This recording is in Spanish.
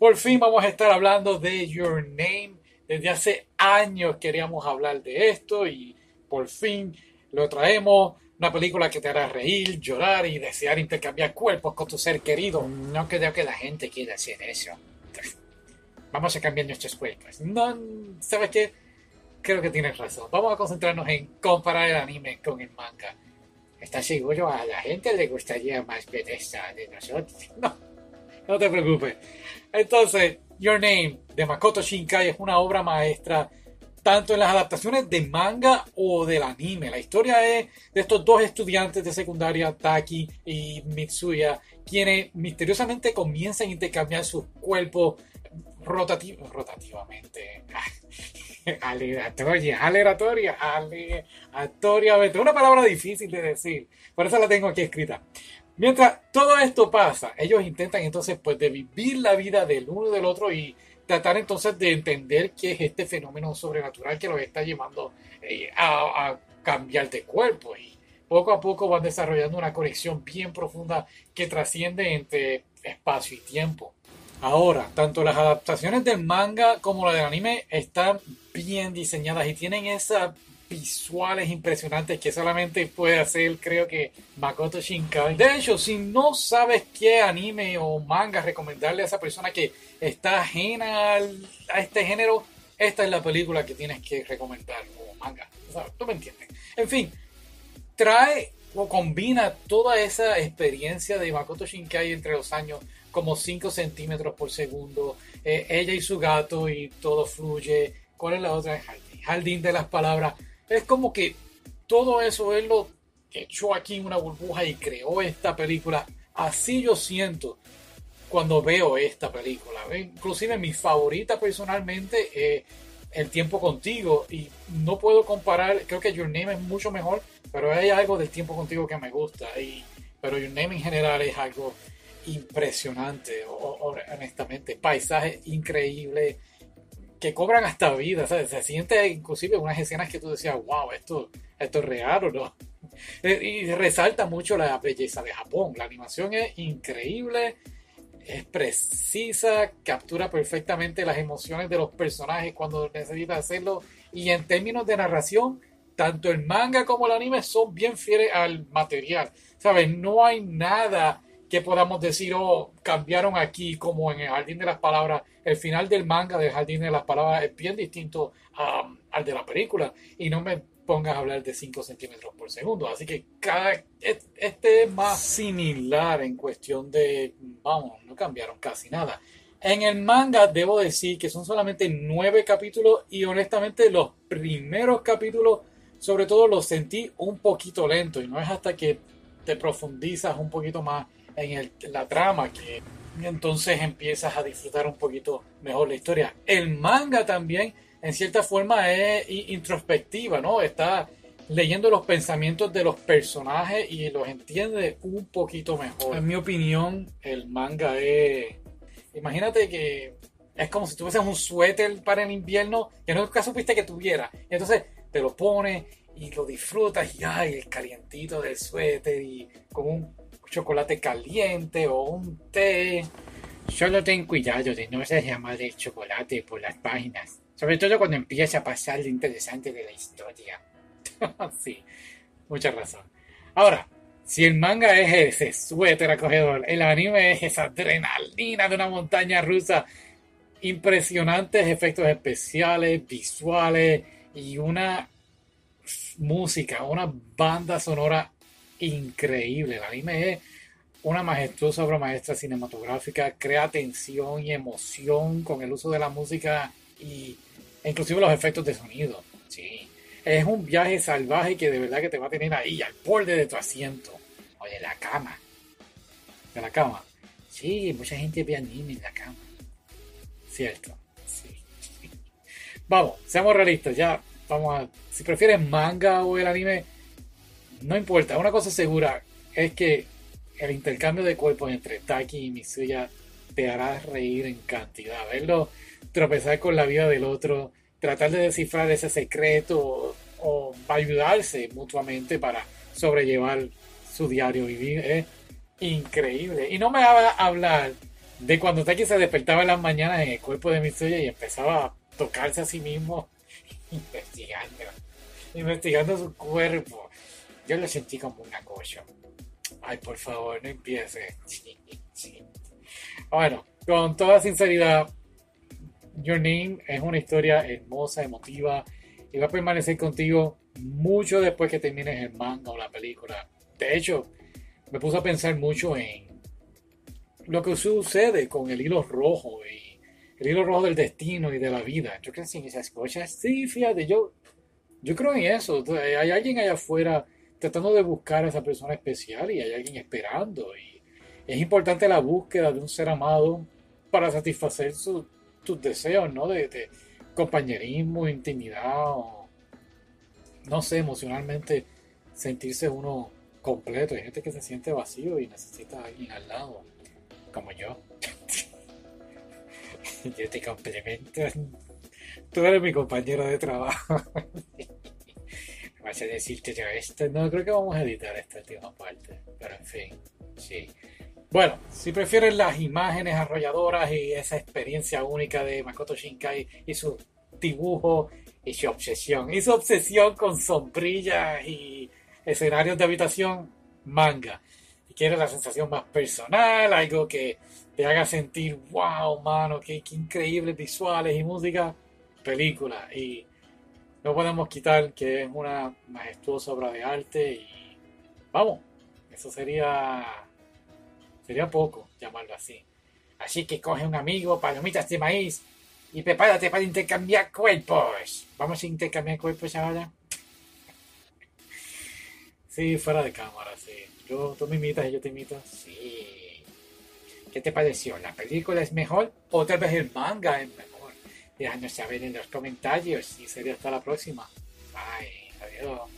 Por fin vamos a estar hablando de Your Name. Desde hace años queríamos hablar de esto y por fin lo traemos. Una película que te hará reír, llorar y desear intercambiar cuerpos con tu ser querido. No creo que la gente quiera hacer eso. Vamos a cambiar nuestros cuerpos. No, ¿sabes qué? Creo que tienes razón. Vamos a concentrarnos en comparar el anime con el manga. ¿Estás seguro? A la gente le gustaría más ver esta de nosotros. No, no te preocupes. Entonces, Your Name de Makoto Shinkai es una obra maestra tanto en las adaptaciones de manga o del anime. La historia es de estos dos estudiantes de secundaria, Taki y Mitsuya, quienes misteriosamente comienzan a intercambiar sus cuerpos rotativamente. aleatoria, aleatoria, aleatoriamente. Una palabra difícil de decir. Por eso la tengo aquí escrita. Mientras todo esto pasa, ellos intentan entonces pues de vivir la vida del uno y del otro y tratar entonces de entender qué es este fenómeno sobrenatural que los está llevando eh, a, cambiar de cuerpo. Y poco a poco van desarrollando una conexión bien profunda que trasciende entre espacio y tiempo. Ahora, tanto las adaptaciones del manga como la del anime están bien diseñadas y tienen esas visuales impresionantes que solamente puede hacer, creo que, Makoto Shinkai. De hecho, si no sabes qué anime o manga recomendarle a esa persona que está ajena a este género, esta es la película que tienes que recomendar, o manga. Tú me entiendes. En fin, trae o combina toda esa experiencia de Makoto Shinkai entre los años como 5 centímetros por segundo, eh, ella y su gato y todo fluye. ¿Cuál es la otra? Jardín, jardín de las palabras es como que todo eso él lo echó aquí en una burbuja y creó esta película. Así yo siento cuando veo esta película. Inclusive mi favorita personalmente es El tiempo contigo y no puedo comparar, creo que Your Name es mucho mejor, pero hay algo del tiempo contigo que me gusta. Y, pero Your Name en general es algo impresionante, honestamente. Paisaje increíble que cobran hasta vida, Se siente inclusive unas escenas que tú decías, wow, esto, esto es real o no. Eh, y resalta mucho la belleza de Japón. La animación es increíble, es precisa, captura perfectamente las emociones de los personajes cuando necesita hacerlo. Y en términos de narración, tanto el manga como el anime son bien fieles al material. ¿Sabes? No hay nada que podamos decir, oh, cambiaron aquí, como en el Jardín de las Palabras. El final del manga del Jardín de las Palabras es bien distinto al de la película. Y no me pongas a hablar de 5 centímetros por segundo. Así que cada, este es más similar en cuestión de, vamos, no cambiaron casi nada. En el manga debo decir que son solamente 9 capítulos y honestamente los primeros capítulos, sobre todo los sentí un poquito lento y no es hasta que te profundizas un poquito más en, la trama que entonces empiezas a disfrutar un poquito mejor la historia. El manga también, en cierta forma, es introspectiva, ¿no? Está leyendo los pensamientos de los personajes y los entiende un poquito mejor. En mi opinión, el manga es... Imagínate que es como si tuvieses un suéter para el invierno que nunca supiste que tuviera. Y entonces te lo pones y lo disfrutas y ay, el calientito del suéter y con un chocolate caliente o un té. Solo ten cuidado de no ser llamar de chocolate por las páginas, sobre todo cuando empieza a pasar lo interesante de la historia. sí, mucha razón. Ahora, si el manga es ese suéter acogedor, el anime es esa adrenalina de una montaña rusa, impresionantes efectos especiales, visuales y una música, una banda sonora increíble. El anime es una majestuosa obra maestra cinematográfica, crea tensión y emoción con el uso de la música y, inclusive los efectos de sonido. Sí. Es un viaje salvaje que de verdad que te va a tener ahí al borde de tu asiento o de la cama. De la cama. Sí, mucha gente ve anime en la cama. Cierto. Vamos, seamos realistas. Ya, vamos a. Si prefieres manga o el anime, no importa, una cosa segura es que el intercambio de cuerpos entre Taki y Mitsuya te hará reír en cantidad. Verlo tropezar con la vida del otro, tratar de descifrar ese secreto o, ayudarse mutuamente para sobrellevar su diario vivir es increíble. Y no me haga hablar de cuando Taki se despertaba en las mañanas en el cuerpo de Mitsuya y empezaba a tocarse a sí mismo, investigando, investigando su cuerpo. Yo lo sentí como una cosa. Ay, por favor, no empiece. Bueno, con toda sinceridad, Your Name es una historia hermosa, emotiva y va a permanecer contigo mucho después que termines el manga o la película. De hecho, me puse a pensar mucho en lo que sucede con el hilo rojo y el hilo rojo del destino y de la vida. Yo creo en esas cosas. Sí, fíjate, yo, yo creo en eso. Hay alguien allá afuera tratando de buscar a esa persona especial y hay alguien esperando. Y es importante la búsqueda de un ser amado para satisfacer sus deseos, ¿no? De, de, compañerismo, intimidad, o, no sé, emocionalmente sentirse uno completo. Hay gente que se siente vacío y necesita a alguien al lado, como yo. yo te complemento. Tú eres mi compañero de trabajo. a decirte ya esto. No, creo que vamos a editar esta última parte. Pero en fin, sí. Bueno, si prefieren las imágenes arrolladoras y esa experiencia única de Makoto Shinkai y su dibujo y su obsesión, y su obsesión con sombrillas y escenarios de habitación, manga. Si quieres la sensación más personal, algo que te haga sentir, wow, mano, qué, qué increíbles visuales y música, película. Y no podemos quitar que es una majestuosa obra de arte y vamos, eso sería sería poco llamarlo así. Así que coge un amigo, palomitas de maíz y prepárate para intercambiar cuerpos. Vamos a intercambiar cuerpos ahora. Sí, fuera de cámara, sí. Yo, tú me imitas y yo te imito. Sí. ¿Qué te pareció? ¿La película es mejor? ¿O tal vez el manga es mejor? Déjanos saber en los comentarios y sería hasta la próxima. Bye. Adiós.